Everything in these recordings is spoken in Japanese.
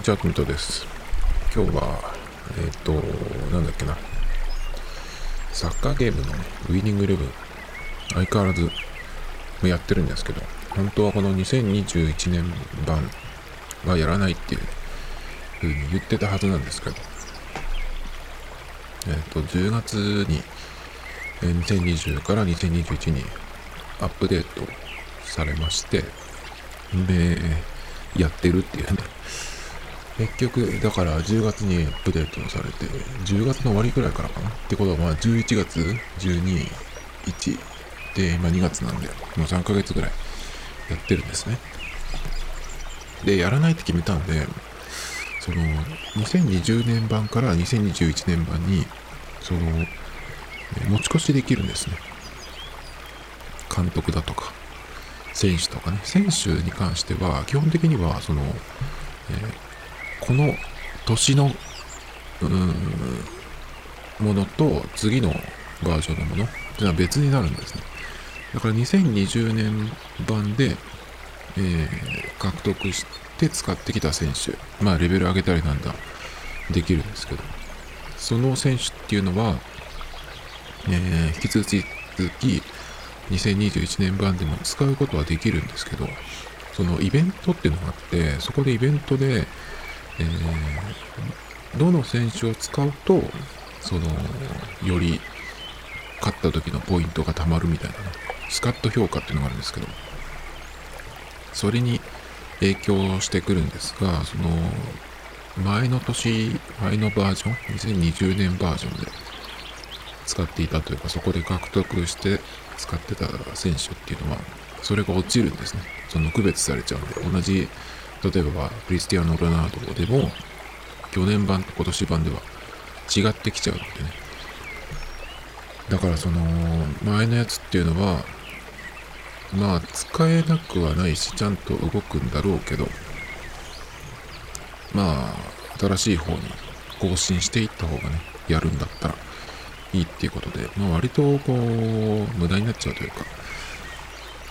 にちは、トミトです。今日は、えっ、ー、と、なんだっけな。サッカーゲームの、ウィニングイレブン、相変わらずやってるんですけど、本当はこの2021年版はやらないっていうふうに言ってたはずなんですけど、えっ、ー、と、10月に、2020から2021にアップデートされまして、で、やってるっていうね。結局、だから10月にアップデートされて、10月の終わりくらいからかな？ってことは、まあ11月、12、1、で、今2月なんで、もう3ヶ月ぐらいやってるんですね。で、やらないって決めたんで、その、2020年版から2021年版に、その、持ち越しできるんですね。監督だとか、選手とかね、選手に関しては、基本的には、その、えー、この年の、うん、ものと次のバージョンのもの。っていうのは別になるんですね。だから2020年版で、えー、獲得して使ってきた選手、まあレベル上げたりなんだ、できるんですけど、その選手っていうのは、えー、引き続き、2021年版でも使うことはできるんですけど、そのイベントっていうのがあって、そこでイベントで、え、どの選手を使うと、その、より勝った時のポイントが貯まるみたいなね、スカット評価っていうのがあるんですけど、それに影響してくるんですが、その、前の年、前のバージョン、2020年バージョンで使っていたというか、そこで獲得して使ってた選手っていうのは、それが落ちるんですね。その区別されちゃうんで、同じ、例えばクリスティアーノ・ロナードでも、去年版と今年版では違ってきちゃうのでね。だからその、前のやつっていうのは、まあ、使えなくはないし、ちゃんと動くんだろうけど、まあ、新しい方に更新していった方がね、やるんだったら、いいっていうことで、まあ、割とこう、無駄になっちゃうというか、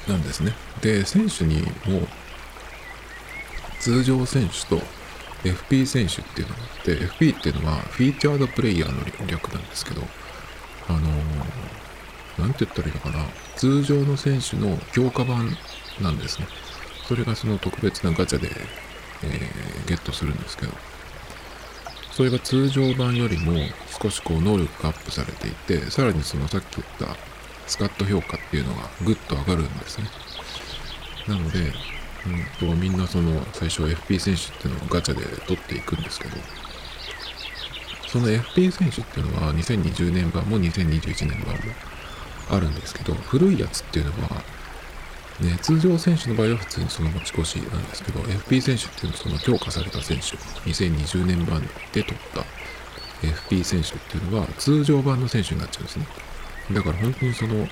なんですね。で、選手にも、通常選手と FP 選手っていうのがあって、FP っていうのはフィーチャードプレイヤーの略なんですけど、あのー、て言ったらいいのかな、通常の選手の強化版なんですね。それがその特別なガチャで、えー、ゲットするんですけど、それが通常版よりも少しこう能力がアップされていて、さらにそのさっき言ったスカット評価っていうのがぐっと上がるんですね。なので、うん。と、みんなその最初 FP 選手っていうのをガチャで取っていくんですけど、その FP 選手っていうのは2020年版も2021年版もあるんですけど、古いやつっていうのはね、通常選手の場合は普通にその持ち越しなんですけど、FP 選手っていうのはその強化された選手、2020年版で取った。FP 選手っていうのは通常版の選手になっちゃうんですね。だから本当にその 1,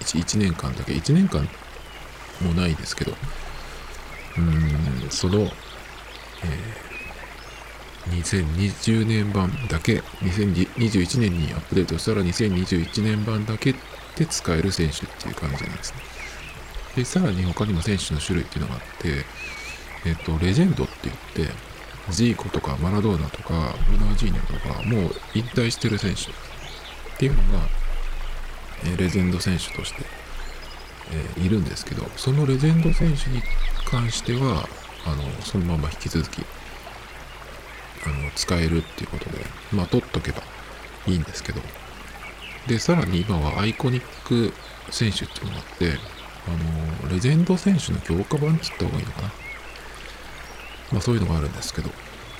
1年間だけ、1年間もないですけど、うん、その、えー、2020年版だけ、2021年にアップデートしたら2021年版だけで使える選手っていう感じなんですね。で、さらに他にも選手の種類っていうのがあって、えっと、レジェンドって言って、ジーコとかマラドーナとか、ルナージーニョとか、もう引退してる選手っていうのが、えレジェンド選手として、えー、いるんですけど、そのレジェンド選手に関しては、あの、そのまま引き続き、あの、使えるっていうことで、まあ、取っとけばいいんですけど、で、さらに今はアイコニック選手っていうのがあって、あの、レジェンド選手の強化版って言った方がいいのかな。まあそういうのがあるんですけど。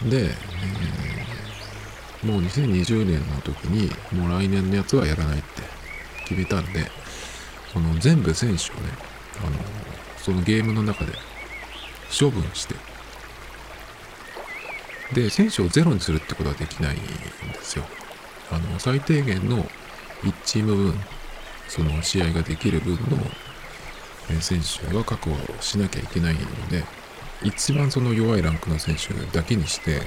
で、えー、もう2020年の時に、もう来年のやつはやらないって決めたんで、その全部選手をね、あの、そのゲームの中で処分して、で、選手をゼロにするってことはできないんですよ。あの、最低限の1チーム分、その試合ができる分の選手は確保しなきゃいけないので、一番その弱いランクの選手だけにして、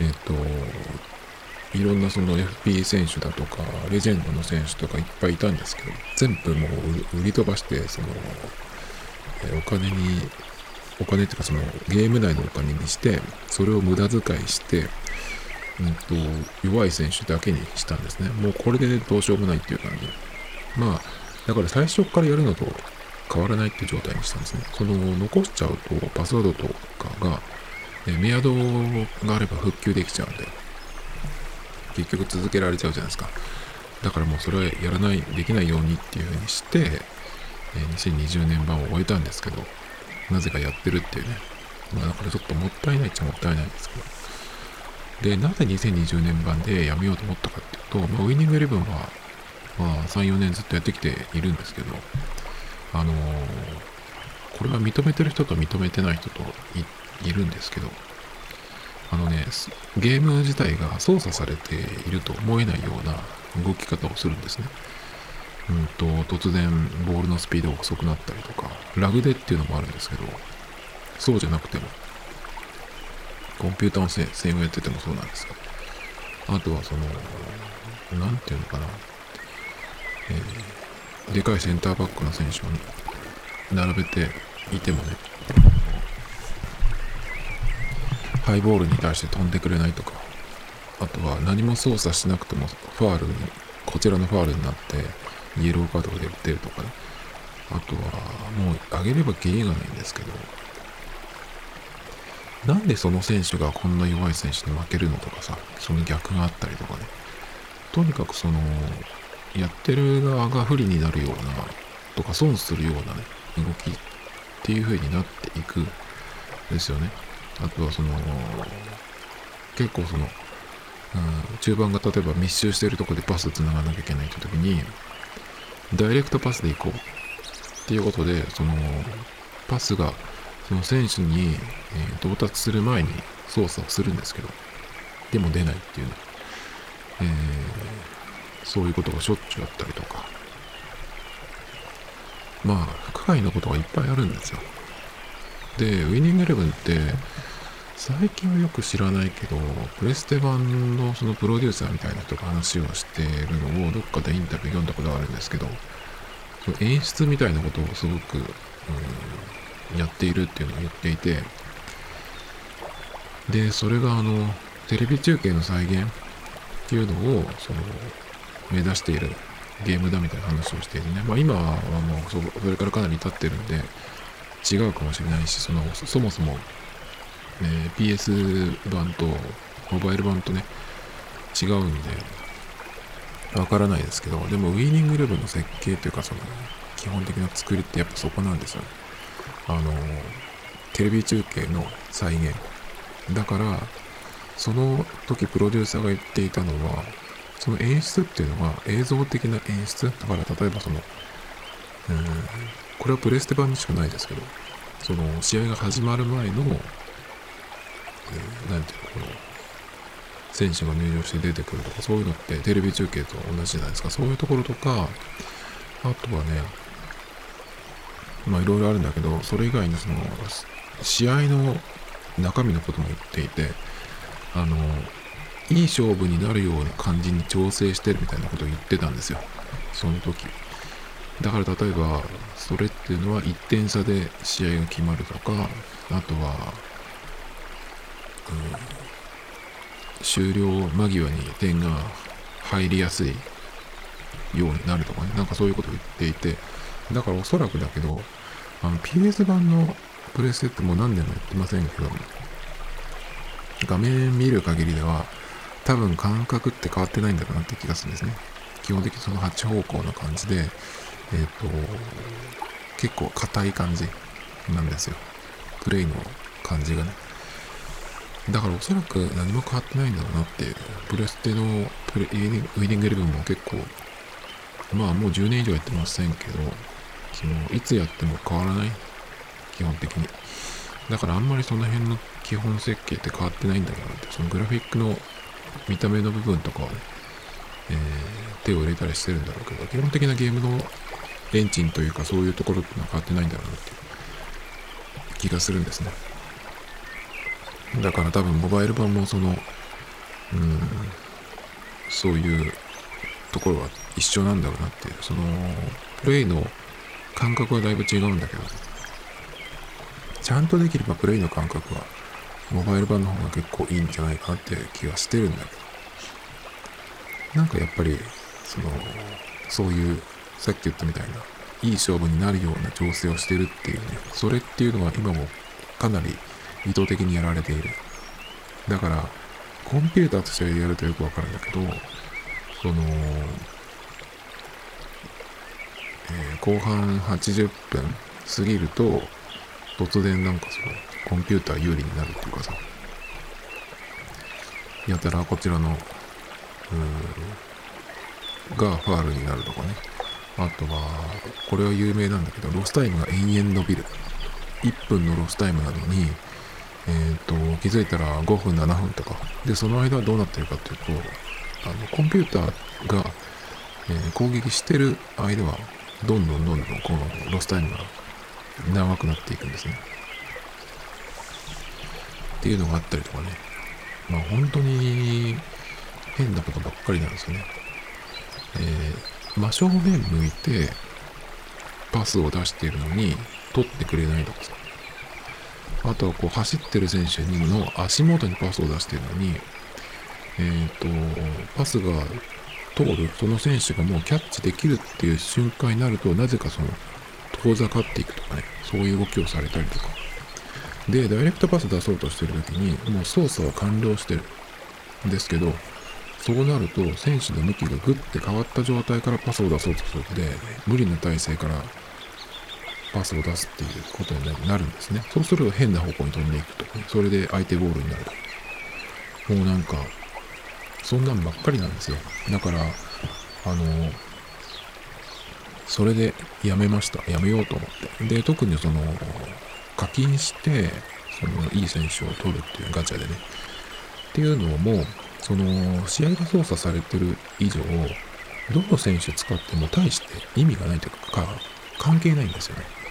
えっ、と、いろんなその FP 選手だとか、レジェンドの選手とかいっぱいいたんですけど、全部もう売り飛ばして、その、お金にお金っていうかそのゲーム内のお金にしてそれを無駄遣いしてうんと弱い選手だけにしたんですね。もうこれでどうしようもないっていう感じ。まあだから最初からやるのと変わらないっていう状態にしたんですね。その残しちゃうとパスワードとかが、えメアドがあれば復旧できちゃうんで。結局続けられちゃうじゃないですか。だからもうそれはやらないできないようにっていうふうにして、え2020年版を終えたんですけどなぜかやってるっていうね。まあだからちょっともったいないっちゃもったいないんですけど。で、なぜ2020年版でやめようと思ったかっていうと、まあ、ウィニングイレブンは、まあ、3、4年ずっとやってきているんですけど、あのー、これは認めてる人と認めてない人といるんですけど、あのね、ゲーム自体が操作されていると思えないような動き方をするんですね。うんと、突然ボールのスピードが遅くなったりとか、ラグでっていうのもあるんですけど、そうじゃなくても、コンピューターの性をやっててもそうなんですけど、あとはその、なんていうのかな、えー、でかいセンターバックの選手を並べていてもね、ハイボールに対して飛んでくれないとか、あとは何も操作しなくてもファールに、こちらのファールになってイエローカードが出るとかね、あとはもう上げれば芸がないんですけど、なんでその選手がこんな弱い選手に負けるのとかさ、その逆があったりとかね。とにかくその、やってる側が不利になるような、とか損するようなね、動きっていう風になっていくですよね。あとはその、結構その、うん、中盤が例えば密集しているところでパス繋がなきゃいけないって時に、ダイレクトパスで行こうっていうことで、その、パスがその選手に、え到達する前に操作をするんですけど、でも出ないっていうね、えー、そういうことがしょっちゅうあったりとか、まあ、不可解なことがいっぱいあるんですよ。で、ウィニングイレブンって、最近はよく知らないけど、プレステ版のそのプロデューサーみたいな人が話をしてるのをどっかでインタビュー読んだことがあるんですけど、演出みたいなことをすごく、うん、やっているっていうのを言っていて、で、それがあの、テレビ中継の再現っていうのを、その、目指しているゲームだみたいな話をしているね。まあ今はもうそ、それからかなり経ってるんで、違うかもしれないし、その、そもそも、えー、PS 版とモバイル版とね、違うんで、わからないですけど、でもウィーニングイレブンの設計というか、その、基本的な作りってやっぱそこなんですよね。あのテレビ中継の再現だからその時プロデューサーが言っていたのはその演出っていうのが映像的な演出だから例えばそのうんこれはプレステ版にしかないですけどその試合が始まる前の、えー、ていうのこの選手が入場して出てくるとかそういうのってテレビ中継と同じじゃないですかそういうところとかあとはねまあいろいろあるんだけど、それ以外にその、試合の中身のことも言っていて、あの、いい勝負になるような感じに調整してるみたいなことを言ってたんですよ。その時。だから例えば、それっていうのは1点差で試合が決まるとか、あとは、終了間際に点が入りやすいようになるとかね、なんかそういうことを言っていて、だからおそらくだけど、あの PS 版のプレステってもう何年もやってませんけど、画面見る限りでは、多分感覚って変わってないんだろうなって気がするんですね。基本的にその8方向な感じで、えっ、ー、と、結構硬い感じなんですよ。プレイの感じがね。だからおそらく何も変わってないんだろうなっていう。プレステのプレウィニングエレブンも結構、まあもう10年以上やってませんけど、そのいつやっても変わらない基本的にだからあんまりその辺の基本設計って変わってないんだろうなってそのグラフィックの見た目の部分とかはね、えー、手を入れたりしてるんだろうけど基本的なゲームのエンジンというかそういうところってのは変わってないんだろうなっていう気がするんですねだから多分モバイル版もそのうんそういうところは一緒なんだろうなっていう。そのプレイの感覚はだいぶ違うんだけど、ちゃんとできればプレイの感覚はモバイル版の方が結構いいんじゃないかなって気がしてるんだけど。なんかやっぱりそのそういうさっき言ったみたいないい勝負になるような調整をしてるっていうねそれっていうのは今もかなり意図的にやられている。だからコンピューターとしてやるとよくわかるんだけどその、えー、後半80分過ぎると突然なんかそのコンピューター有利になるっていうかさやたらこちらのうんがファールになるとかね。あとはこれは有名なんだけどロスタイムが延々伸びる。1分のロスタイムなのにえーと、気づいたら5分7分とか。でその間はどうなってるかっていうとあのコンピューターが、えー、攻撃してる間はどんどんどんどんこのロスタイムが長くなっていくんですね。っていうのがあったりとかね。まあ本当に変なことばっかりなんですよね、えー、真正面向いてパスを出しているのに取ってくれないとかさ。あとはこう走ってる選手の足元にパスを出してるのに、えっ、と、パスが通る、その選手がもうキャッチできるっていう瞬間になると、なぜかその、遠ざかっていくとかね、そういう動きをされたりとか。で、ダイレクトパス出そうとしてる時に、もう操作は完了してるんですけど、そうなると、選手の向きがグッて変わった状態からパスを出そうとするので、無理な体勢からパスを出すっていうことになるんですね。そうすると変な方向に飛んでいくと。それで相手ボールになると。もうなんか、そんなんばっかりなんですよ。だから、あの、それでやめました。やめようと思って。で、特にその、課金して、その、いい選手を取るっていうガチャでね。っていうのも、その、試合が操作されてる以上、どの選手使っても大して意味がないというか、関係ないんですよね。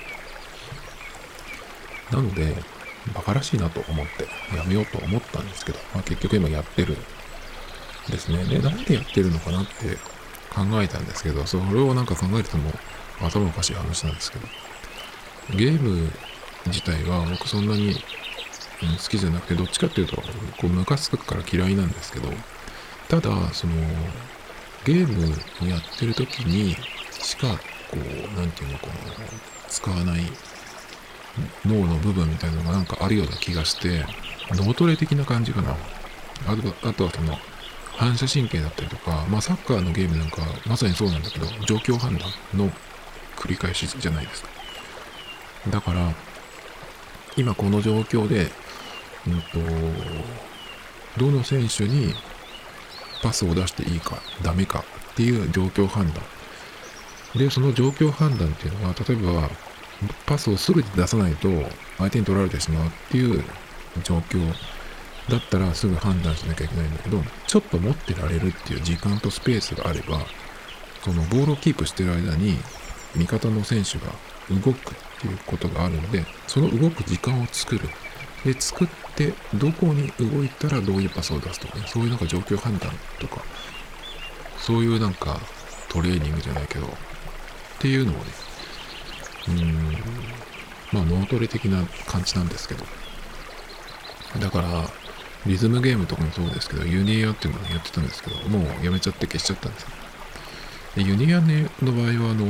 なので、馬鹿らしいなと思ってやめようと思ったんですけど、まあ、結局今やってるんですね。で、なんでやってるのかなって考えたんですけど、それをなんか考えてても頭おかしい話なんですけど、ゲーム自体は僕そんなに好きじゃなくて、どっちかっていうと、こう、ムカつくから嫌いなんですけど、ただ、その、ゲームをやってる時にしか、こう、なんていうのかな、使わない脳の部分みたいなのがなんかあるような気がして、脳トレ的な感じかな。あとあとはその、反射神経だったりとか、まあサッカーのゲームなんかまさにそうなんだけど、状況判断の繰り返しじゃないですか。だから、今この状況で、うんと、どの選手にパスを出していいか、ダメかっていう状況判断。で、その状況判断っていうのは、例えば、パスをすぐに出さないと相手に取られてしまうっていう状況だったらすぐ判断しなきゃいけないんだけど、ちょっと持ってられるっていう時間とスペースがあれば、そのボールをキープしてる間に味方の選手が動くっていうことがあるので、その動く時間を作る。で、作って、どこに動いたらどういうパスを出すとかね、そういうなんか状況判断とか、そういうなんかトレーニングじゃないけど、っていうのをね、うん、まあ脳トレ的な感じなんですけど。だから、リズムゲームとかもそうですけど、ユニアっていうのをやってたんですけど、もうやめちゃって消しちゃったんですよ。でユニア、の場合は、あの、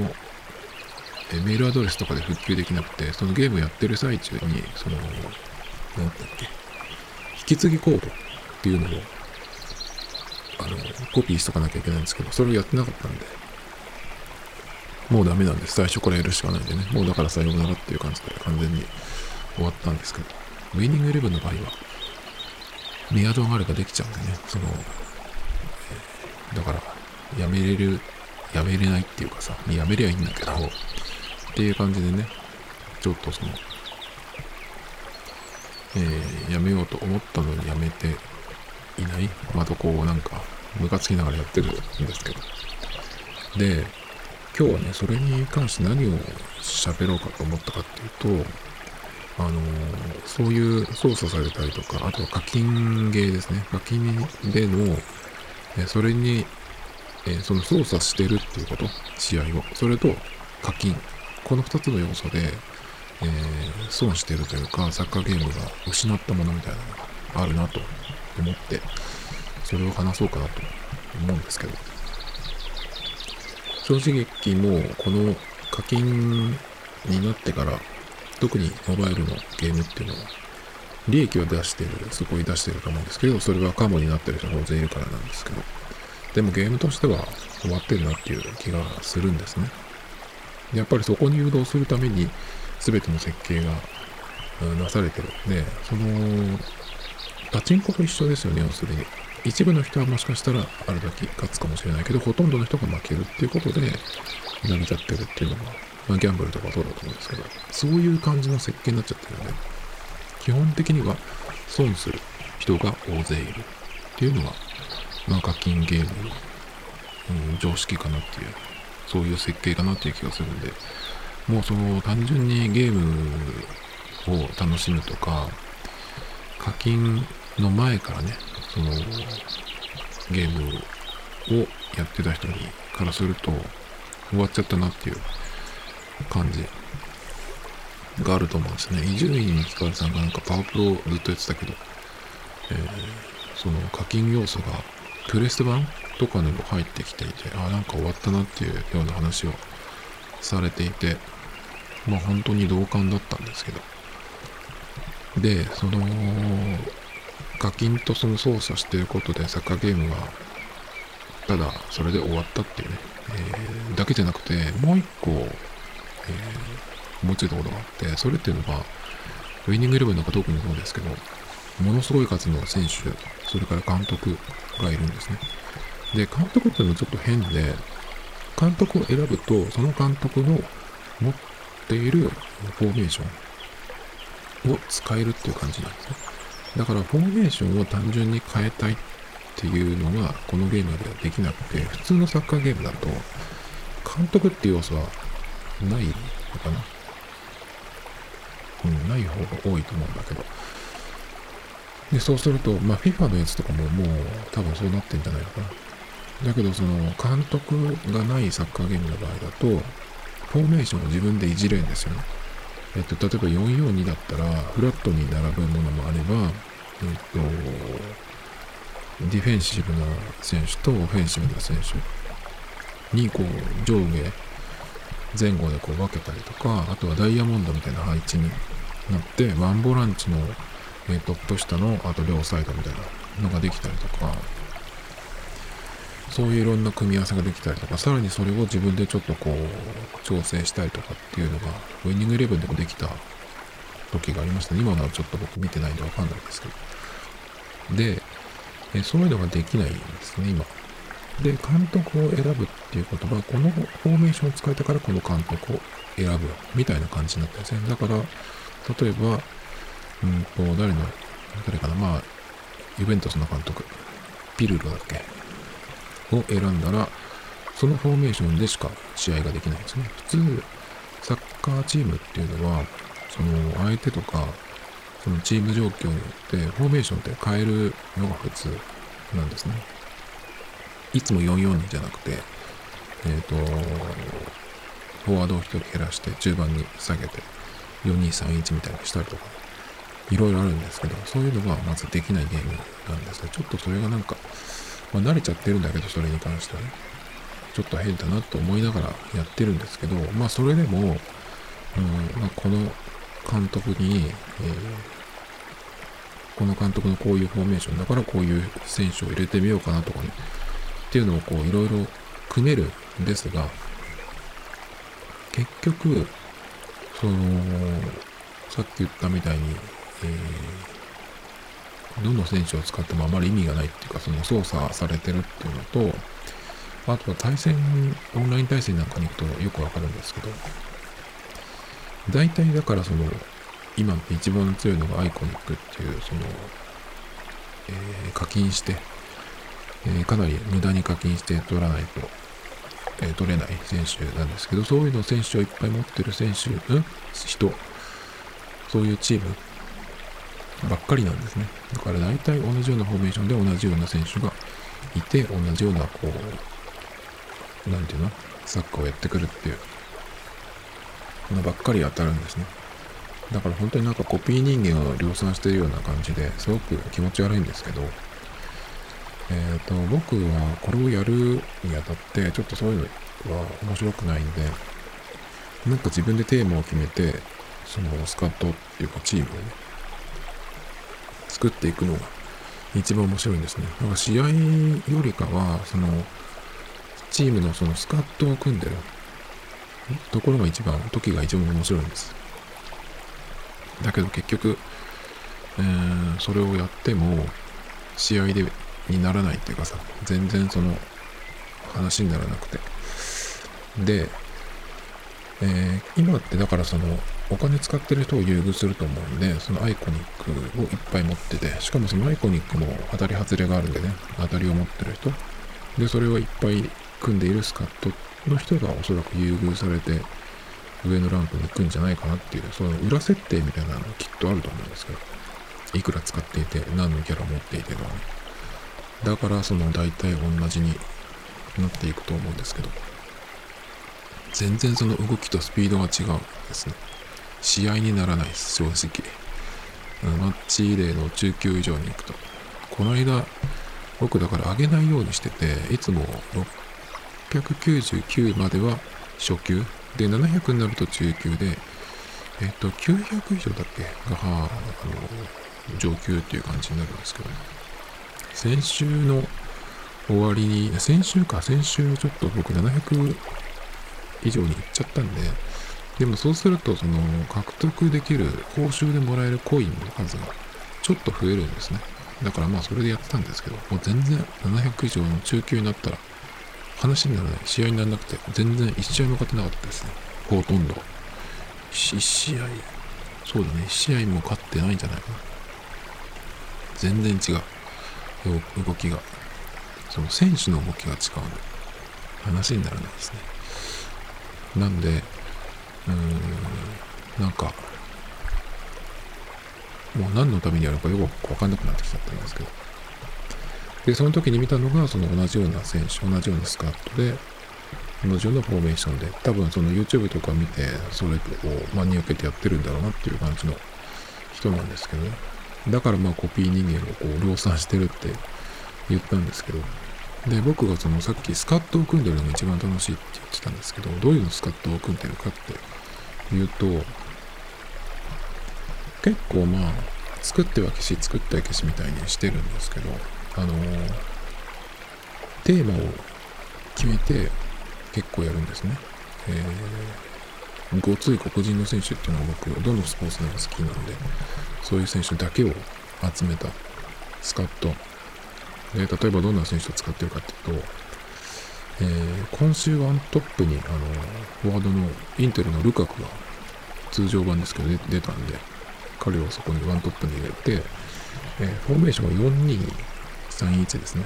メールアドレスとかで復旧できなくて、そのゲームやってる最中に、その、なんだっけ、引き継ぎコードっていうのを、あの、コピーしとかなきゃいけないんですけど、それをやってなかったんで、もうダメなんです。最初からやるしかないんでね。もうだからさようならっていう感じで完全に終わったんですけど。ウィニングイレブンの場合は、メアド上がれができちゃうんでね。その、え、だから、やめれる、やめれないっていうかさ、やめりゃいいんだけど、っていう感じでね、ちょっとその、えー、やめようと思ったのにやめていない。またこうなんか、ムカつきながらやってるんですけど。で、今日はね、それに関して何を喋ろうかと思ったかっていうと、あのそういう操作されたりとか、あとは課金ゲーですね。課金での、えそれに、えその操作してるっていうこと、試合を。それと課金。この2つの要素で、えー、損してるというか、サッカーゲームが失ったものみたいなのがあるなと思って、それを話そうかなと思うんですけど、正直もうこの課金になってから、特にモバイルのゲームっていうのは、利益を出してる、そこに出してると思うんですけど、それはカモになってる人が大勢いるからなんですけど、でもゲームとしては終わってるなっていう気がするんですね。やっぱりそこに誘導するために全ての設計がなされてるんで、その、パチンコと一緒ですよね、要するに。一部の人はもしかしたらあるだけ勝つかもしれないけど、ほとんどの人が負けるっていうことで、成り立ってるっていうのが、まあ、ギャンブルとかそうだと思うんですけど、そういう感じの設計になっちゃってるんで、基本的には損する人が大勢いるっていうのが、まあ課金ゲームの、うん、常識かなっていう、そういう設計かなっていう気がするんで、もうその単純にゲームを楽しむとか、課金の前からね、そのゲームをやってた人にからすると終わっちゃったなっていう感じがあると思うんですね。伊集院光さんがなんかパワープロずっとやってたけど、えー、その課金要素がプレステ版とかにも入ってきていて、あ、なんか終わったなっていうような話をされていて、まあ本当に同感だったんですけど。で、その、課金とその操作してることでサッカーゲームは、ただそれで終わったっていうね、えー、だけじゃなくて、もう一個、えー、思いついたことがあって、それっていうのが、ウィニングイレブンなんか特にそうですけど、ものすごい数の選手、それから監督がいるんですね。で、監督っていうのはちょっと変で、監督を選ぶと、その監督の持っているフォーメーションを使えるっていう感じなんですね。だから、フォーメーションを単純に変えたいっていうのが、このゲームではできなくて、普通のサッカーゲームだと、監督っていう要素はないのかな？うん、ない方が多いと思うんだけど。で、そうすると、まあ、FIFA のやつとかももう多分そうなってんじゃないのかな。だけど、その、監督がないサッカーゲームの場合だと、フォーメーションを自分でいじれるんですよね。えっと、例えば442だったら、フラットに並ぶものもあれば、えっと、ディフェンシブな選手とオフェンシブな選手に、こう、上下、前後でこう分けたりとか、あとはダイヤモンドみたいな配置になって、ワンボランチのえ、トップ下の、あと両サイドみたいなのができたりとか、そういういろんな組み合わせができたりとか、さらにそれを自分でちょっとこう、調整したりとかっていうのが、ウィニングイレブンでもできた時がありましたね。今のはちょっと僕見てないんでわかんないんですけど。で、えそういうのができないんですね、今。で、監督を選ぶっていうことは、このフォーメーションを使えたからこの監督を選ぶみたいな感じになってるんですね。だから、例えば、うんと、誰の、誰かな、まあ、ユベントスの監督、ピルロだっけ？を選んだら、そのフォーメーションでしか試合ができないんですね。普通、サッカーチームっていうのは、その相手とか、そのチーム状況によってフォーメーションって変えるのが普通なんですね。いつも442じゃなくて、えっ、ー、と、フォワードを1人減らして中盤に下げて4231みたいにしたりとかいろいろあるんですけど、そういうのがまずできないゲームなんですね。ちょっとそれがなんか、まあ、慣れちゃってるんだけど、それに関してはね。ちょっと変だなと思いながらやってるんですけど、まあそれでも、うんまあ、この監督に、えー、この監督のこういうフォーメーションだからこういう選手を入れてみようかなとかね、っていうのをこういろいろ組めるんですが、結局、その、さっき言ったみたいに、えー、どの選手を使ってもあまり意味がないっていうか、その操作されてるっていうのと、あとは対戦、オンライン対戦なんかに行くとよくわかるんですけど、大体だからその、今一番強いのがアイコニックっていう、その、えー、課金して、えー、かなり無駄に課金して取らないと、えー、取れない選手なんですけど、そういうの選手をいっぱい持ってる選手、ん人、そういうチームばっかりなんですね。だから大体同じようなフォーメーションで同じような選手がいて、同じような、こう、なんていうの？サッカーをやってくるっていうのばっかり当たるんですね。だから本当になんかコピー人間を量産してるような感じですごく気持ち悪いんですけど、えっ、ー、と、僕はこれをやるにあたってちょっとそういうのは面白くないんで、なんか自分でテーマを決めて、そのスカットっていうかチームをね、作っていくのが一番面白いんですね。だから試合よりかは、その、チームのそのスカットを組んでる。ところが一番、時が一番面白いんです。だけど結局、えー、それをやっても試合でにならないっていうかさ全然その話にならなくて。で、えー、今ってだからそのお金使ってる人を優遇すると思うんでそのアイコニックをいっぱい持っててしかもそのアイコニックも当たり外れがあるんでね当たりを持ってる人。でそれをいっぱい組んでいるスカットの人がおそらく優遇されて上のランクに行くんじゃないかなっていう、その裏設定みたいなのきっとあると思うんですけど、いくら使っていて、何のキャラ持っていてとかね。だからその大体同じになっていくと思うんですけど、全然その動きとスピードが違うんですね。試合にならないです、正直。マッチ例の中級以上に行くと。この間、僕だから上げないようにしてて、いつも699までは初級で、700になると中級で、えっと、900以上だっけ？が、あ、あの、上級っていう感じになるんですけど、ね先週の終わりに、先週か、先週ちょっと僕700以上に行っちゃったんで、でもそうすると、その、獲得できる、報酬でもらえるコインの数がちょっと増えるんですね。だからまあそれでやってたんですけど、もう全然700以上の中級になったら、話にならない。試合にならなくて、全然1試合も勝てなかったですね。ほとんど。1試合、そうだね、1試合も勝ってないんじゃないかな。全然違う。動きが。その選手の動きが違うんで、話にならないですね。なんで、うーん、なんか、もう何のためにやるかよくわかんなくなってきちゃったんですけど。で、その時に見たのが、その同じような選手、同じようなスカットで、同じようなフォーメーションで、多分その YouTube とか見て、それを真に受けてやってるんだろうなっていう感じの人なんですけどね。だからまあコピー人間をこう量産してるって言ったんですけど、で、僕がそのさっきスカットを組んでるのが一番楽しいって言ってたんですけど、どういうのスカットを組んでるかっていうと、結構まあ、作っては消し、作っては消しみたいにしてるんですけど、あのテーマを決めて結構やるんですね。えー、ごつい黒人の選手っていうのは僕、どのスポーツでも好きなんで、そういう選手だけを集めたスカット。で、例えばどんな選手を使ってるかっていうと、えー、今週ワントップに、あの、フォワードのインテルのルカクが通常版ですけど出たんで、彼をそこにワントップに入れて、えー、フォーメーションは4 2 3-1ですね。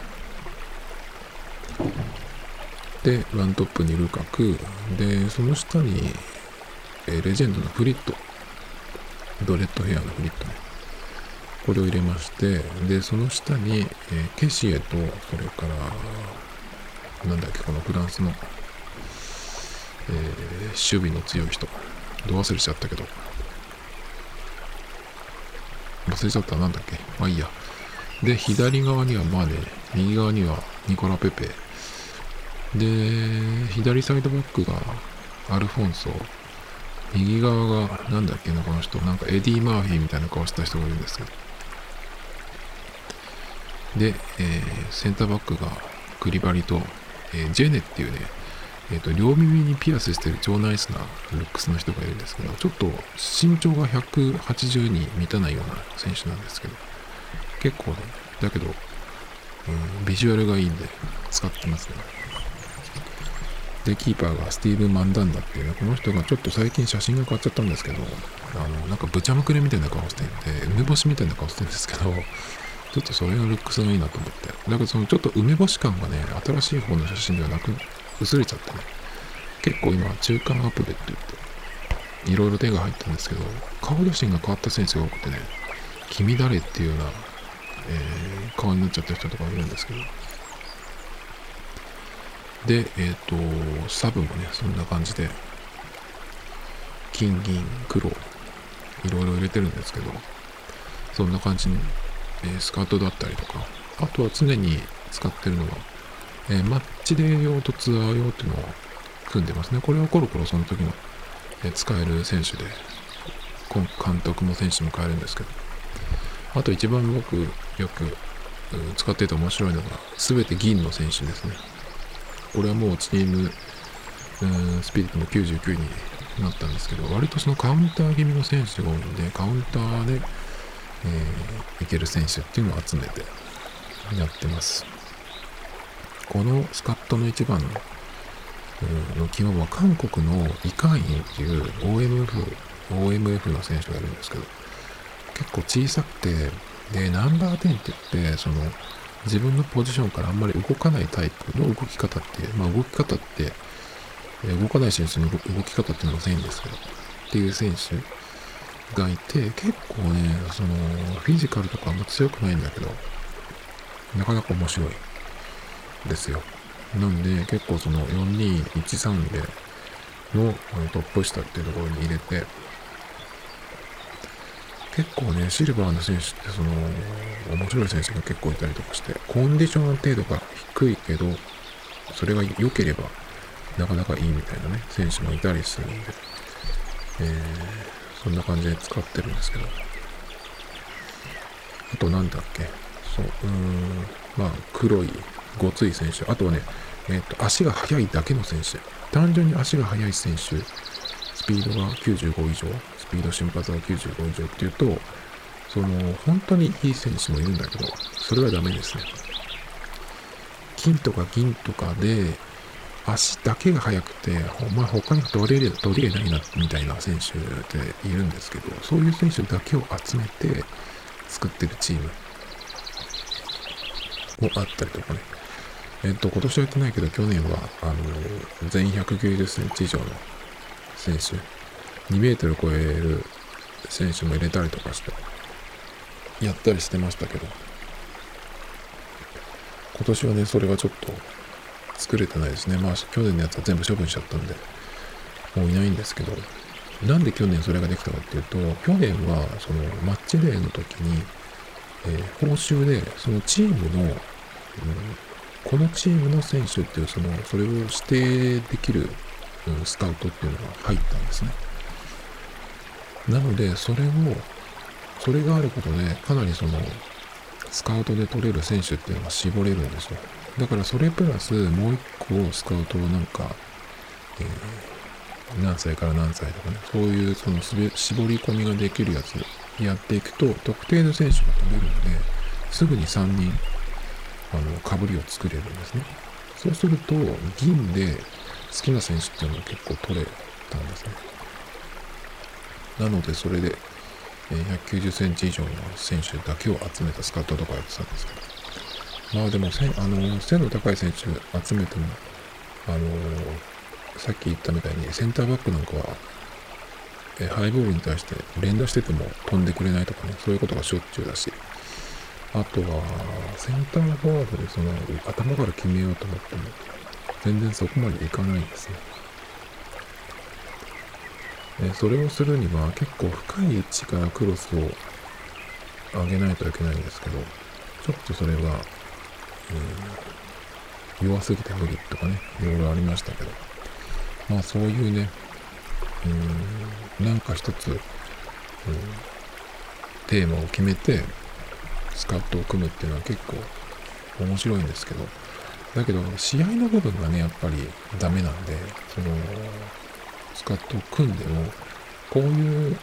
で、ワントップにルカク。で、その下に、えー、レジェンドのフリット。ドレッドヘアのフリットね。これを入れまして、で、その下に、えー、ケシエと、それから、なんだっけ、このフランスの、えー、守備の強い人。ど忘れちゃったけど。忘れちゃった。なんだっけ。まあいいや。で、左側にはマネ、右側にはニコラ・ペペ。で、左サイドバックがアルフォンソ。右側が、なんだっけな、この人。なんかエディ・マーフィーみたいな顔した人がいるんですけど。で、えー、センターバックがクリバリと、えー、ジェネっていうね、えっ、ー、と、両耳にピアスしてる超ナイスなルックスの人がいるんですけど、ちょっと身長が180に満たないような選手なんですけど、結構ね、だけど、うん、ビジュアルがいいんで使ってますね。で、キーパーがスティーブン・マンダンダっていうね、この人がちょっと最近写真が変わっちゃったんですけど、あの、なんかブチャムクレみたいな顔していて、梅干しみたいな顔してるんですけど、ちょっとそれのルックスがいいなと思って。だけどそのちょっと梅干し感がね、新しい方の写真ではなく、薄れちゃってね。結構今、中間アップデって言って、いろいろ手が入ったんですけど、顔写真が変わった選手が多くてね、君誰っていうようなえー、顔になっちゃった人とかいるんですけど。で、えっ、ー、と、サブもね、そんな感じで、金、銀、黒、いろいろ入れてるんですけど、そんな感じに、えー、スカートだったりとか、あとは常に使ってるのは、えー、マッチデー用とツアー用っていうのを組んでますね。これはコロコロその時の、えー、使える選手で、監督も選手も変えるんですけど、あと一番僕よく使ってて面白いのが、全て銀の選手ですね。これはもうチーム、スピリットも99になったんですけど、割とそのカウンター気味の選手が多いんで、カウンターで、えー、いける選手っていうのを集めてやってます。このスカットの一番のの肝は韓国のイカインっていう OMF、OMF の選手がいるんですけど、結構小さくて、で、ナンバー10って言って、その、自分のポジションからあんまり動かないタイプの動き方って、まあ動き方って、動かない選手の動き方っていうのが全員ですけど、っていう選手がいて、結構ね、その、フィジカルとかあんま強くないんだけど、なかなか面白いですよ。なんで、結構その4213でのトップ下っていうところに入れて、結構ね、シルバーの選手ってその、面白い選手が結構いたりとかして、コンディション程度が低いけど、それが良ければ、なかなかいいみたいなね、選手もいたりするんで、えー、そんな感じで使ってるんですけど。あとなんだっけ？そう、うーん、まあ、黒い、ごつい選手。あとはね、えっ、ー、と、足が速いだけの選手。単純に足が速い選手、スピードが95以上、スピード瞬発が95以上っていうと、その、本当にいい選手もいるんだけど、それはダメですね。金とか銀とかで、足だけが速くて、まあ、他に取れ取れないな、みたいな選手っているんですけど、そういう選手だけを集めて作ってるチームもあったりとかね。えっと、今年はやってないけど、去年は、あの、全員190センチ以上の選手、2メートル超える選手も入れたりとかして、やったりしてましたけど、今年はね、それがちょっと作れてないですね。まあ、去年のやつは全部処分しちゃったんで、もういないんですけど、なんで去年それができたかっていうと、去年は、その、マッチデーの時に、えー、報酬で、そのチームの、うん、このチームの選手っていう、その、それを指定できる、うん、スカウトっていうのが入ったんですね。なので、それを、それがあることで、かなりその、スカウトで取れる選手っていうのが絞れるんですよ。だからそれプラスもう一個スカウトをなんか、えー、何歳から何歳とかね、そういうその絞り込みができるやつやっていくと、特定の選手が取れるので、すぐに3人、あの、かぶりを作れるんですね。そうすると、銀で好きな選手っていうのが結構取れたんですね。なので、それで、190センチ以上の選手だけを集めたスカットとかやってたんですけど。まあでも、あの、背の高い選手集めても、あの、さっき言ったみたいにセンターバックなんかは、えハイボールに対して連打してても飛んでくれないとかね、そういうことがしょっちゅうだし、あとは、センターフォワードでその頭から決めようと思っても、全然そこまでいかないんですね。えそれをするには結構深い位置からクロスを上げないといけないんですけど、ちょっとそれは、うん、弱すぎて無理とかね、いろいろありましたけど、まあそういうね、うん、なんか一つ、うん、テーマを決めて、スカットを組むっていうのは結構面白いんですけど、だけど試合の部分がね、やっぱりダメなんで、その、スカットを組んでも、こういう、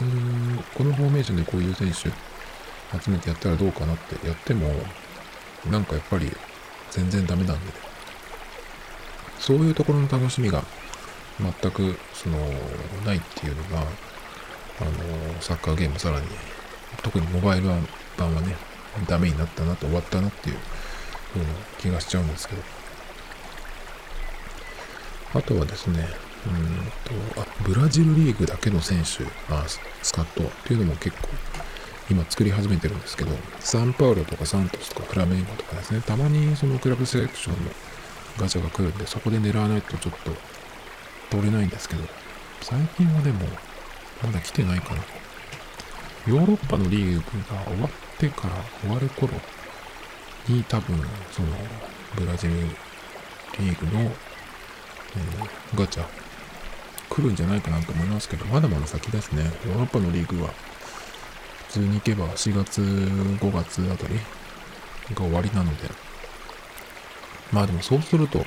うん、このフォーメーションでこういう選手集めてやったらどうかなってやっても、なんかやっぱり全然ダメなんで、そういうところの楽しみが全くそのないっていうのが、あの、サッカーゲームさらに、特にモバイル版はね、ダメになったなと終わったなっていう風な気がしちゃうんですけど。あとはですね、うんと、あ、ブラジルリーグだけの選手、あ、スカットっていうのも結構今作り始めてるんですけど、サンパウロとかサントスとかフラメンゴとかですね、たまにそのクラブセレクションのガチャが来るんで、そこで狙わないとちょっと通れないんですけど、最近はでも、まだ来てないかな。ヨーロッパのリーグが終わってから終わる頃に多分、その、ブラジルリーグの、えー、ガチャ来るんじゃないかなと思いますけど、まだまだ先ですね。ヨーロッパのリーグは、普通に行けば4月、5月あたりが終わりなので、まあでもそうすると、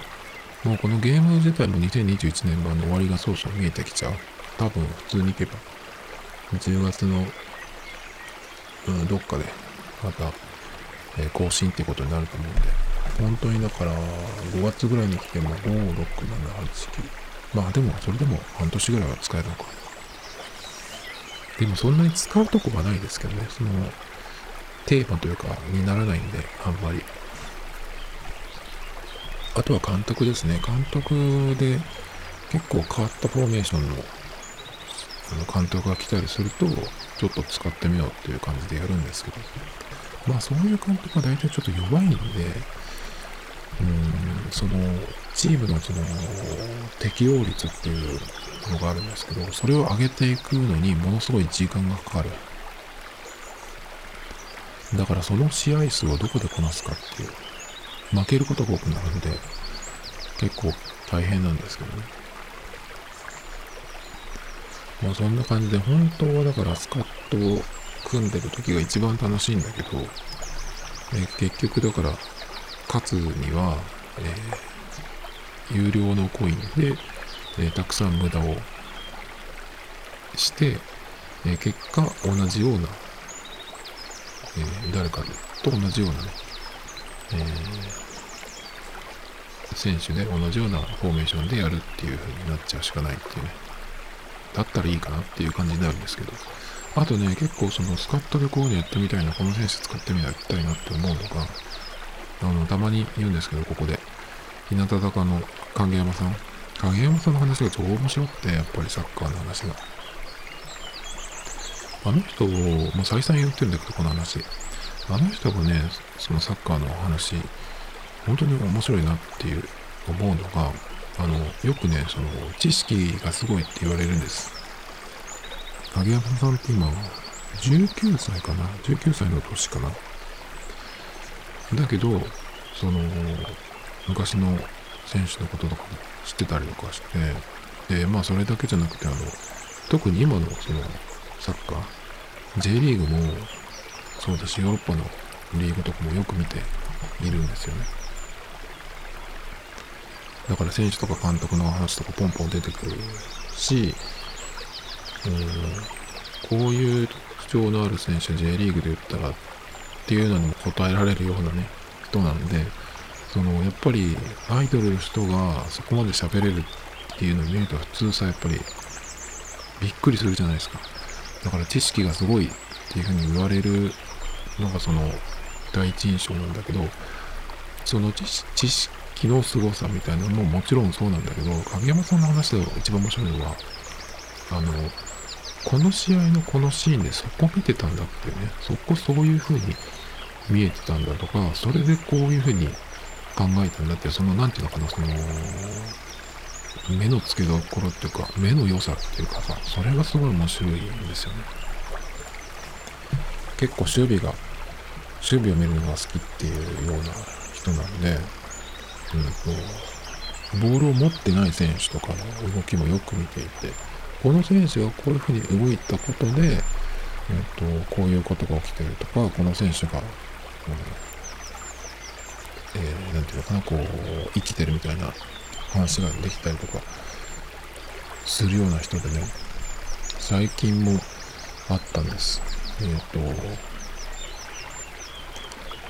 もうこのゲーム自体も2021年版の終わりが少々見えてきちゃう。多分普通に行けば、10月の、うん、どっかで、また、えー、更新ってことになると思うんで、本当にだから、5月ぐらいに来ても、5、6、7、8、9、まあでも、それでも半年ぐらいは使えるのか。でもそんなに使うとこはないですけどね、その、テーマというか、にならないんで、あんまり。あとは監督ですね。監督で結構変わったフォーメーションの監督が来たりすると、ちょっと使ってみようっていう感じでやるんですけど、まあそういう監督は大体ちょっと弱いんで、うん、その、チームのその、適応率っていうのがあるんですけど、それを上げていくのにものすごい時間がかかる。だからその試合数をどこでこなすかっていう、負けることが多くなるんで、結構大変なんですけどね。まあそんな感じで、本当はだからスカットを組んでる時が一番楽しいんだけど、え結局だから、勝つには、えー、有料のコインで、えー、たくさん無駄をして、えー、結果同じような、え誰かと同じようなね、え選手で同じようなフォーメーションでやるっていう風になっちゃうしかないっていうね。だったらいいかなっていう感じになるんですけど。あとね、結構そのスカットでこういうのやってみたいな、この選手使ってみたいなって思うのが、あの、たまに言うんですけど、ここで。日向坂の影山さん？影山さんの話が超面白くて、やっぱりサッカーの話が。あの人もう再三言ってるんだけど、この話。あの人がね、そのサッカーの話、本当に面白いなっていう思うのが、あの、よくね、その、知識がすごいって言われるんです。影山さんって今、19歳かな ?19 歳の年かな？だけど、その、昔の選手のこととかも知ってたりとかして、で、まあそれだけじゃなくて、あの、特に今のその、サッカー、J リーグもそうだし、ヨーロッパのリーグとかもよく見ているんですよね。だから選手とか監督の話とかポンポン出てくるし、うん、こういう特徴のある選手 J リーグで言ったらっていうのにも答えられるようなね、人なんで、その、やっぱりアイドルの人がそこまで喋れるっていうのを見ると普通さ、やっぱりびっくりするじゃないですか。だから知識がすごいっていうふうに言われるのがその第一印象なんだけど、その知識気の凄さみたいなのももちろんそうなんだけど、影山さんの話で一番面白いのは、あの、この試合のこのシーンでそこ見てたんだってね、そこそういう風に見えてたんだとか、それでこういう風に考えたんだって、その、なんていうのかな、その、目の付けどころっていうか、目の良さっていうかさ、それがすごい面白いんですよね。結構守備が、守備を見るのが好きっていうような人なんで、うんと、ボールを持ってない選手とかの動きもよく見ていて、この選手がこういうふうに動いたことで、えっと、こういうことが起きてるとか、この選手が、うんえー、ていうのかな、こう、生きてるみたいな話ができたりとか、するような人でね、最近もあったんです。えっ、ー、と、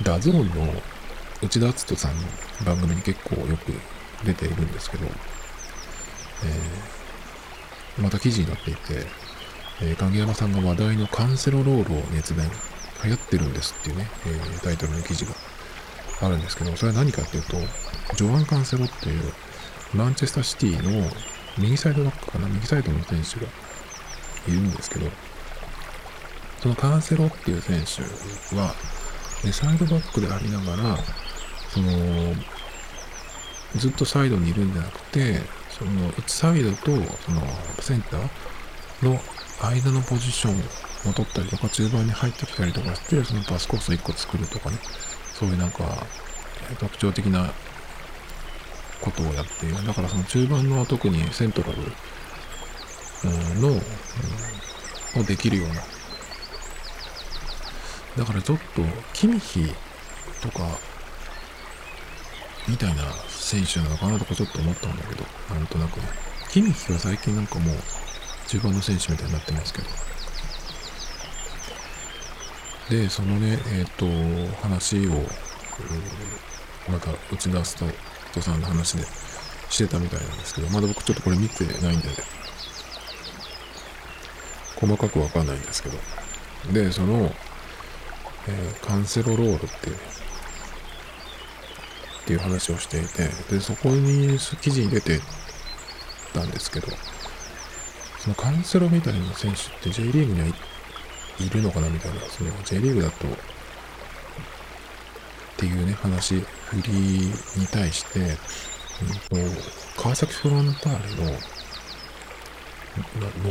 DAZN の内田篤人さんの番組に結構よく出ているんですけど、えー、また記事になっていて、えー、影山さんが話題のカンセロロールを熱弁、流行ってるんですっていうね、えー、タイトルの記事があるんですけど、それは何かっていうと、ジョアン・カンセロっていう、マンチェスターシティの右サイドバックかな、右サイドの選手がいるんですけど、そのカンセロっていう選手は、サイドバックでありながら、その、ずっとサイドにいるんじゃなくて、その、1サイドと、その、センターの間のポジションを取ったりとか、中盤に入ってきたりとかして、そのパスコースを1個作るとかね、そういうなんか、特徴的なことをやっている。だからその中盤の特にセントラルの、うん、をできるような。だからちょっと、キミヒとか、みたいな選手なのかなとかちょっと思ったんだけど、なんとなくね。キミヒは最近なんかもう、中盤の選手みたいになってますけど。で、そのね、えっ、と、話を、また打ち出すと、人さんの話でしてたみたいなんですけど、まだ僕ちょっとこれ見てないんで、細かくわかんないんですけど。で、その、えー、カンセロロードっていうね、っていう話をしていて、で、そこに記事に出てたんですけど、そのカンセロみたいな選手って J リーグにはいるのかなみたいな、その J リーグだと、っていうね、話、振りに対して、うんと、川崎フロンターレの、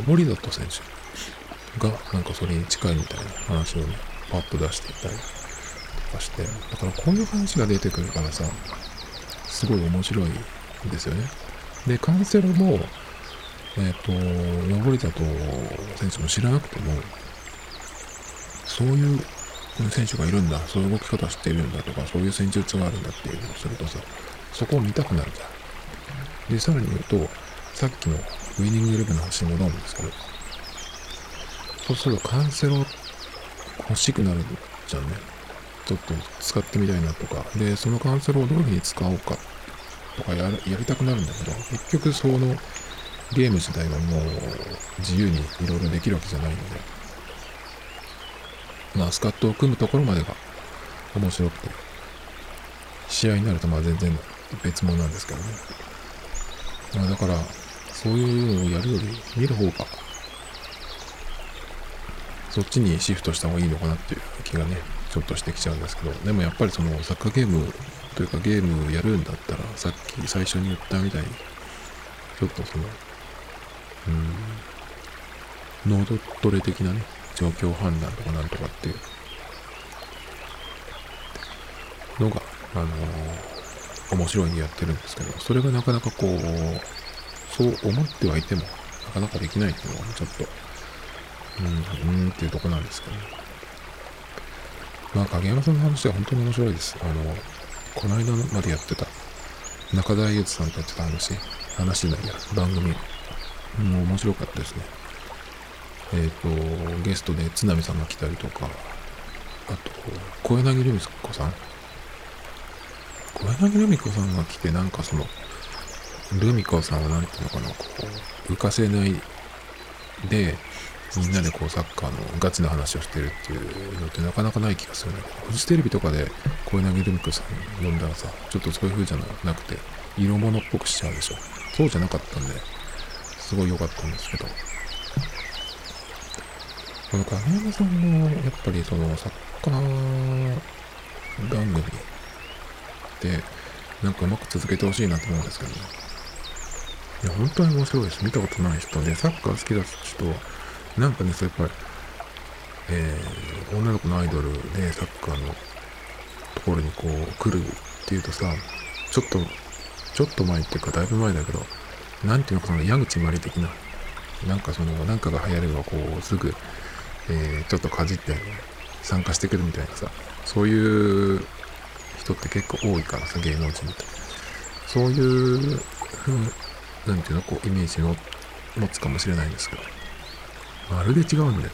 上り里選手が、なんかそれに近いみたいな話をね、パッと出していたりとかして、だからこういう話が出てくるからさ、すごい面白いんですよね。で、カンセロも、えっ、ー、と、上り里選手も知らなくても、そういう選手がいるんだ、そういう動き方してるんだとか、そういう戦術があるんだっていうのをするとさ、そこを見たくなるじゃん。で、さらに言うと、さっきのウイニングイレブンの話に戻るんですけど、そうするとカンセロ欲しくなるじゃんね。ちょっと使ってみたいなとか、で、そのカンセロをどういうふうに使おうかとかややりたくなるんだけど、結局そのゲーム自体はもう自由にいろいろできるわけじゃないので、まあスカットを組むところまでが面白くて、試合になるとまあ全然別物なんですけどね。まあだから、そういうのをやるより見る方が、そっちにシフトした方がいいのかなっていう気がね、ちょっとしてきちゃうんですけど、でもやっぱりそのサッカーゲームというかゲームやるんだったら、さっき最初に言ったみたいに、ちょっとその、うん、ノードトレ的なね、状況判断とかなんとかっていうのが、あのー、面白いにやってるんですけど、それがなかなかこう、そう思ってはいても、なかなかできないっていうのがちょっと、うん、うんっていうとこなんですけど、ね、まあ、影山さんの話は本当に面白いです。あの、この間までやってた、中田裕二さんとやってた話、話じゃないや、番組、もう面白かったですね。えっ、と、ゲストで津波さんが来たりとか、あと、小柳ルミ子さん？小柳ルミ子さんが来て、なんかその、ルミ子さんはなんていうのかな、こう、浮かせないで、みんなでこうサッカーのガチな話をしてるっていうのってなかなかない気がするんだけど、フジテレビとかで小柳ルミ子さん呼んだらさ、ちょっとそういう風じゃなくて、色物っぽくしちゃうでしょ。そうじゃなかったんで、すごい良かったんですけど。この影山さんの、やっぱりその、サッカー番組で、なんかうまく続けてほしいなと思うんですけどね。いや、本当に面白いです。見たことない人で、サッカー好きだ人は、なんかね、そうやっぱり、えー、女の子のアイドルでサッカーのところにこう来るっていうとさ、ちょっと、ちょっと前っていうかだいぶ前だけど、なんていうのかその矢口まり的な、なんかその、なんかが流行ればこうすぐえー、ちょっとかじって参加してくるみたいなさ、そういう人って結構多いからさ、芸能人って。そういうふう、なんていうの、こう、イメージを持つかもしれないんですけど、まるで違うんだよ。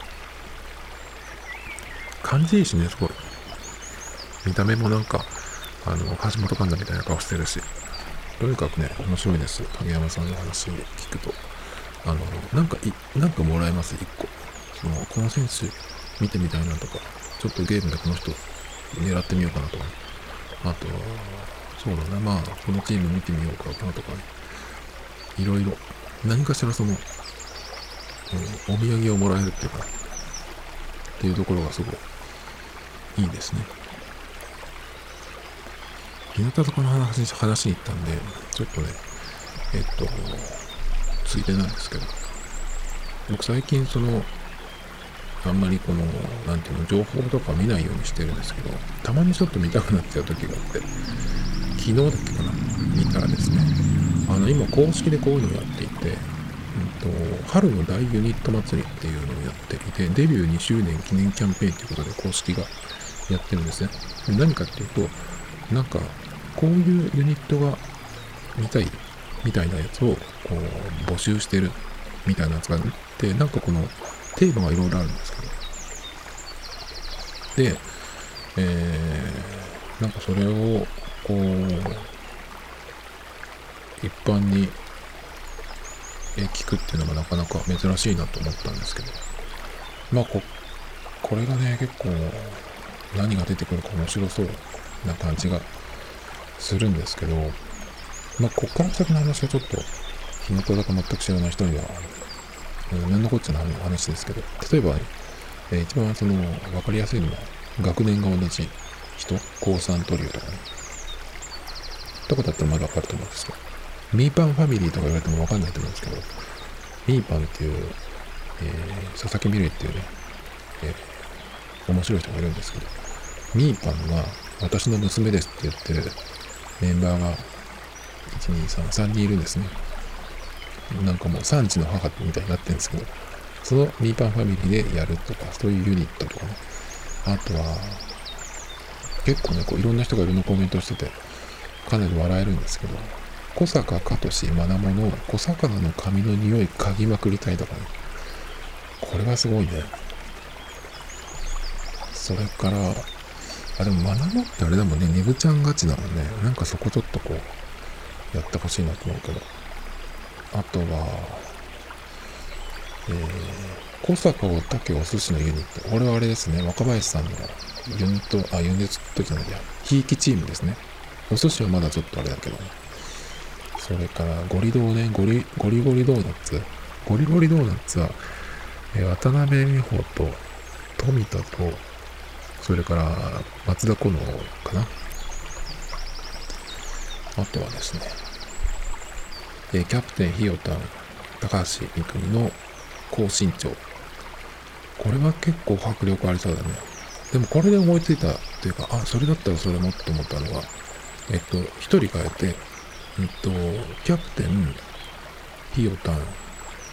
感じいいしね、すごい。見た目もなんか、あの、橋本環奈みたいな顔してるし、とにかくね、面白いです。影山さんの話聞くと。あの、なんかい、なんかもらえます、一個。そのこの選手見てみたいなとか、ちょっとゲームでこの人狙ってみようかなとか、あと、そうだな、まあ、このチーム見てみようかなとかね、いろいろ、何かしらその、うん、お土産をもらえるっていうか、っていうところがすごいいいですね。日向坂の話話に行ったんで、ちょっとね、えっと、ついてないんですけど、僕最近そのあんまりこの何ていうの情報とか見ないようにしてるんですけどたまにちょっと見たくなっちゃう時があって昨日だっけかな見たらですねあの今公式でこういうのをやっていて、うんと、春の大ユニット祭りっていうのをやっていてデビュー2周年記念キャンペーンということで公式がやってるんですね。何かっていうとなんかこういうユニットが見たいみたいなやつをこう募集してるみたいなやつがあってなんかこのテーマがいろいろあるんですえー、なんかそれをこう一般に聞くっていうのがなかなか珍しいなと思ったんですけど。まあここれがね結構何が出てくるか面白そうな感じがするんですけど。まあこっから先の話はちょっと日向坂全く知らない人には何のこっちゃの話ですけど。例えば、えー、一番その分かりやすいのは学年が同じ人高3トリオとかね。とかだったらまだわかると思うんですけど。ミーパンファミリーとか言われてもわかんないと思うんですけど。ミーパンっていう、えー、佐々木美玲っていうね、えー、面白い人がいるんですけど。ミーパンが私の娘ですって言ってるメンバーが123 3人いるんですね。なんかもう産地の母みたいになってるんですけど。そのミーパンファミリーでやるとかそういうユニットとかね。あとは結構ねこういろんな人がいろんなコメントしててかなり笑えるんですけど小坂かしまなもの小魚の髪の匂い嗅ぎまくりたいとかね。これはすごいね。それからあでもまなもってあれだもんね。ねぶちゃん勝ちだもんね。なんかそこちょっとこうやってほしいなと思うけど。あとはえー、小坂を竹お寿司のユニットこれはあれですね若林さんのユニットあユニットじゃないやひいきチームですねお寿司はまだちょっとあれだけどね。それから、ゴリドーね、ゴリ、ゴリゴリドーナッツ。ゴリゴリドーナッツは、えー、渡辺美穂と、富田と、それから、松田好乃かな。あとはですね、えー、キャプテンひよたん、高橋みくみの高身長。これは結構迫力ありそうだね。でもこれで思いついたっていうか、あ、それだったらそれもって思ったのが、えっと、一人変えて、えっと、キャプテン、ひよたん、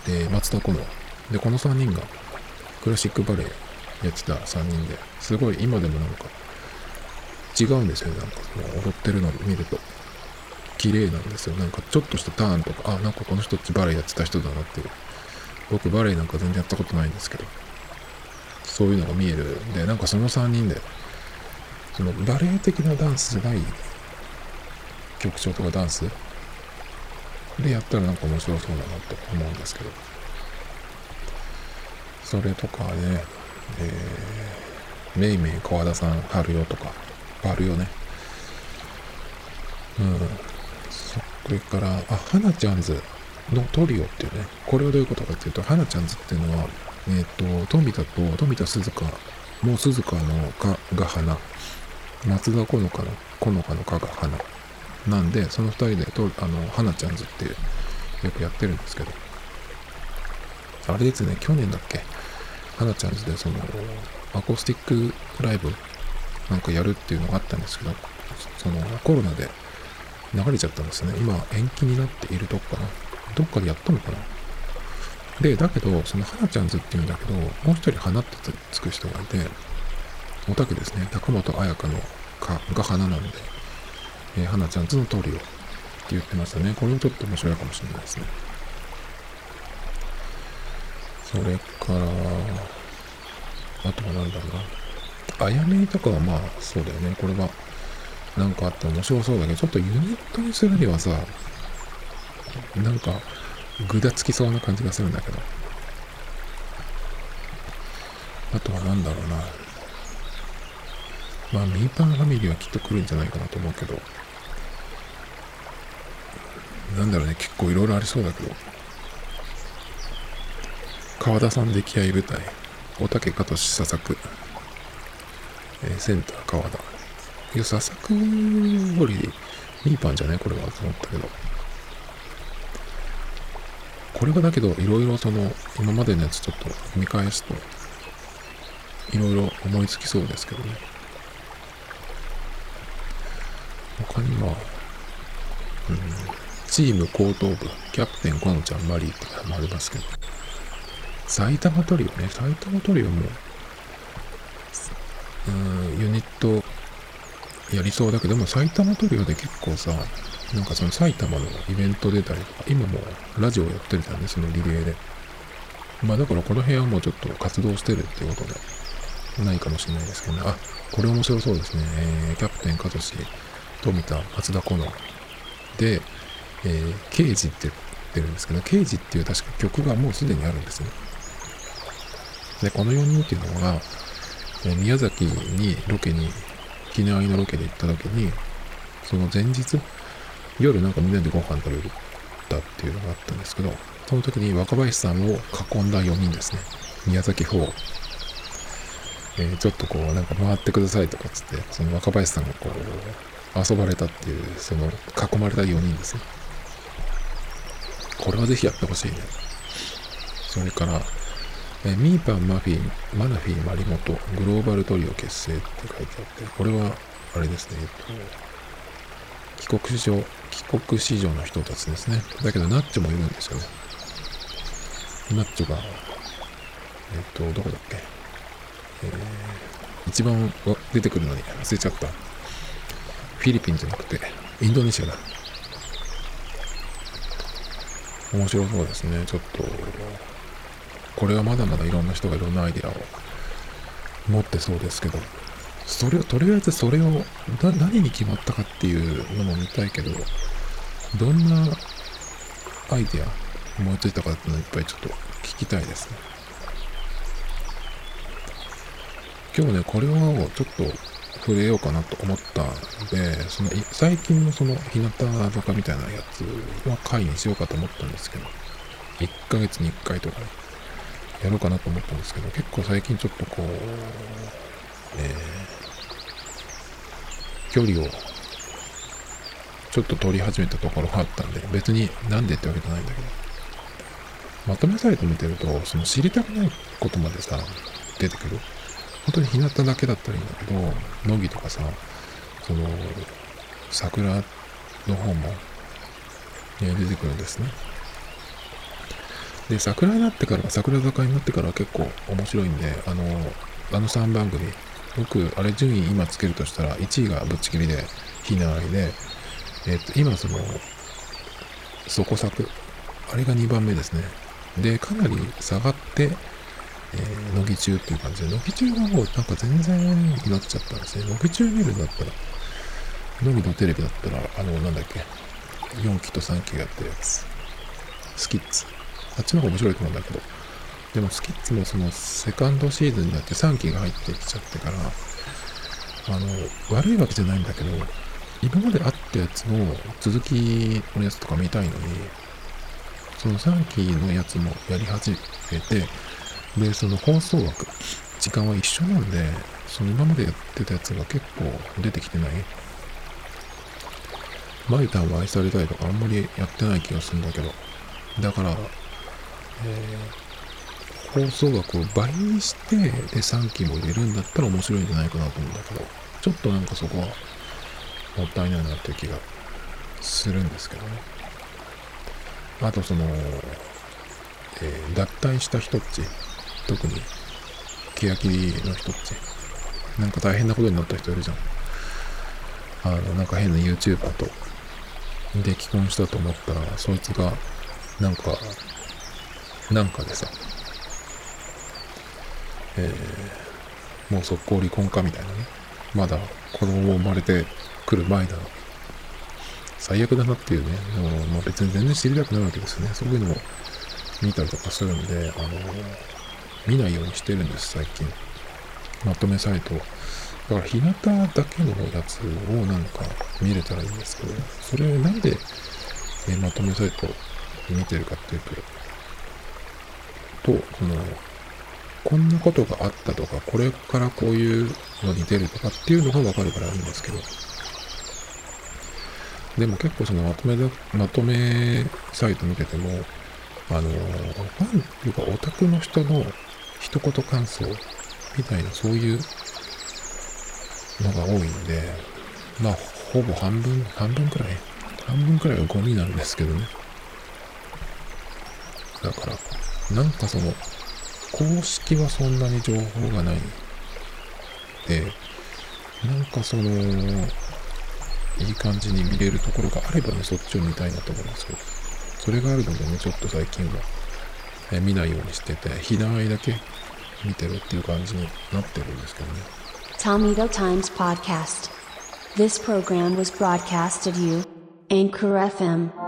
で、松田好乃。で、この3人がクラシックバレエやってた3人で、すごい今でもなんか違うんですよ。なんかその踊ってるのを見ると。綺麗なんですよ。なんかちょっとしたターンとか、あ、なんかこの人ってバレエやってた人だなっていう。僕バレエなんか全然やったことないんですけど、そういうのが見える。で、なんかその3人で、そのバレエ的なダンスじゃない曲調とかダンスでやったらなんか面白そうだなと思うんですけどそれとかね、えー、めいめい川田さん春よとか春よね。うん。それからあ花ちゃんズ。のトリオっていうねこれはどういうことかっていうと花ちゃんズっていうのはえっ、ー、と富田と富田鈴香もう鈴香のかが花。松田好花の好花のかが花。なんで、その2人でと、あの、花ちゃんズっていう、よくやってるんですけど、あれですね、去年だっけ、花ちゃんズでその、アコースティックライブ？なんかやるっていうのがあったんですけど、そのコロナで流れちゃったんですね。今延期になっているとこかな。どっかでやったのかな？で、だけど、その花ちゃんズっていうんだけど、もう一人花ってつく人がいて、おたけですね、高本彩香のかが花なんで、えー、花ちゃんとの通りをって言ってましたね。これもちょっと面白いかもしれないですね。それから、あとは何だろうな。あやめとかはまあそうだよね。これはなんかあって面白そうだけど、ちょっとユニットにするにはさ、なんかぐだつきそうな感じがするんだけど。あとは何だろうな。まあ、ミーパンファミリーはきっと来るんじゃないかなと思うけど、なんだろうね、結構いろいろありそうだけど、川田さん出来合い舞台、おたけかとし佐々木、えー、センター川田。いや、佐々木よりミーパンじゃない？これはと思ったけど。これはだけど、いろいろその、今までのやつちょっと見返すと、いろいろ思いつきそうですけどね。他には、うん、チーム後頭部、キャプテンコノちゃんマリーってのもありますけど、埼玉トリオね、埼玉トリオも、うん、ユニットやりそうだけども、埼玉トリオで結構さ、なんかその埼玉のイベント出たりとか、今もラジオやってるじゃんね、そのリレーで。まあだからこの辺はもうちょっと活動してるってことで、ないかもしれないですけどね。あ、これ面白そうですね。えー、キャプテンカトシ、富田、松田好乃。で、えー、刑事って言ってるんですけど、刑事っていう確か曲がもうすでにあるんですね。で、この4人っていうのが、え、宮崎にロケに、沖縄のロケで行った時に、その前日、夜なんかみんなでご飯食べるたっていうのがあったんですけど、その時に若林さんを囲んだ4人ですね。宮崎4。えー、ちょっとこう、なんか回ってくださいとかつって、その若林さんがこう、遊ばれたっていう、その囲まれた4人ですね。これはぜひやってほしいね。それから、えー、ミーパン、マフィン、マナフィン、マリモト、グローバルトリオ結成って書いてあって、これは、あれですね、えっと、帰国子女、帰国子女の人たちですね。だけど、ナッチョもいるんですよね。ナッチョが、えっと、どこだっけ、えー、一番出てくるのに忘れちゃった。フィリピンじゃなくて、インドネシアだ。面白そうですね。ちょっと、これはまだまだいろんな人がいろんなアイデアを持ってそうですけど、それを、とりあえずそれを何に決まったかっていうのも見たいけど、どんなアイディア思いついたかっていうのをいっぱいちょっと聞きたいですね。今日ね、これをちょっと触れようかなと思ったんで、その最近のその日向坂みたいなやつは回にしようかと思ったんですけど、1ヶ月に1回とかやろうかなと思ったんですけど、結構最近ちょっとこう、えー、距離をちょっと取り始めたところがあったんで、別になんでってわけじゃないんだけど、まとめサイト見てると、その知りたくないことまでさ、出てくる。本当に日向だけだったらいいんだけど、乃木とかさ、その、桜の方も、ね、出てくるんですね。で、桜になってから、桜坂になってから結構面白いんで、あの、あの3番組、僕、あれ順位今つけるとしたら、1位がぶっちぎりで、ひなあいで、えっと、今その、そこ作、あれが2番目ですね。で、かなり下がって、えー、乃木中っていう感じで、乃木中がもうなんか全然なっちゃったんですね。乃木中見るんだったら、乃木のテレビだったら、あの、なんだっけ、4期と3期がやってるやつ。スキッツ。あっちの方が面白いと思うんだけど。でもスキッツもそのセカンドシーズンになって3期が入ってきちゃってから、あの、悪いわけじゃないんだけど、今まであったやつの続きのやつとか見たいのに、その3期のやつもやり始めて、で、その放送枠、時間は一緒なんで、その今までやってたやつが結構出てきてない。マイタンは愛されたいとかあんまりやってない気がするんだけど。だから、えー、放送枠を倍にして、で、3期も入れるんだったら面白いんじゃないかなと思うんだけど、ちょっとなんかそこは、もったいないなっていう気がするんですけどね。あとその、えー、脱退した人っち、特に、欅の人っち、なんか大変なことになった人いるじゃん。あの、なんか変な YouTuber と、で、既婚したと思ったら、そいつが、なんか、なんかでさ、えー、もう速攻離婚かみたいなね。まだ子供生まれてくる前だ。最悪だなっていうね、もうまあ、別に全然知りたくないわけですよね。そういうのも見たりとかするんで、あの、見ないようにしてるんです、最近。まとめサイト。だから、日向だけのやつをなんか見れたらいいんですけど、それなんで、えまとめサイト見てるかっていうと、と、その、こんなことがあったとか、これからこういうのに出るとかっていうのがわかるからいいんですけど、でも結構そのまとめだ、まとめサイト見てても、あのファンっていうかオタクの人の一言感想みたいなそういうのが多いんでまあほぼ半分半分くらい半分くらいはゴミなんですけどね。だからなんかその公式はそんなに情報がないでなんかそのいい感じに見れるところがあればねそっちを見たいなと思うんですけどそれがあるのでねちょっと最近は、え見ないようにしててひなあいだけ見てるっていう感じになってるんですけどね Tomito Times Podcast. This program was broadcasted you, Anchor FM.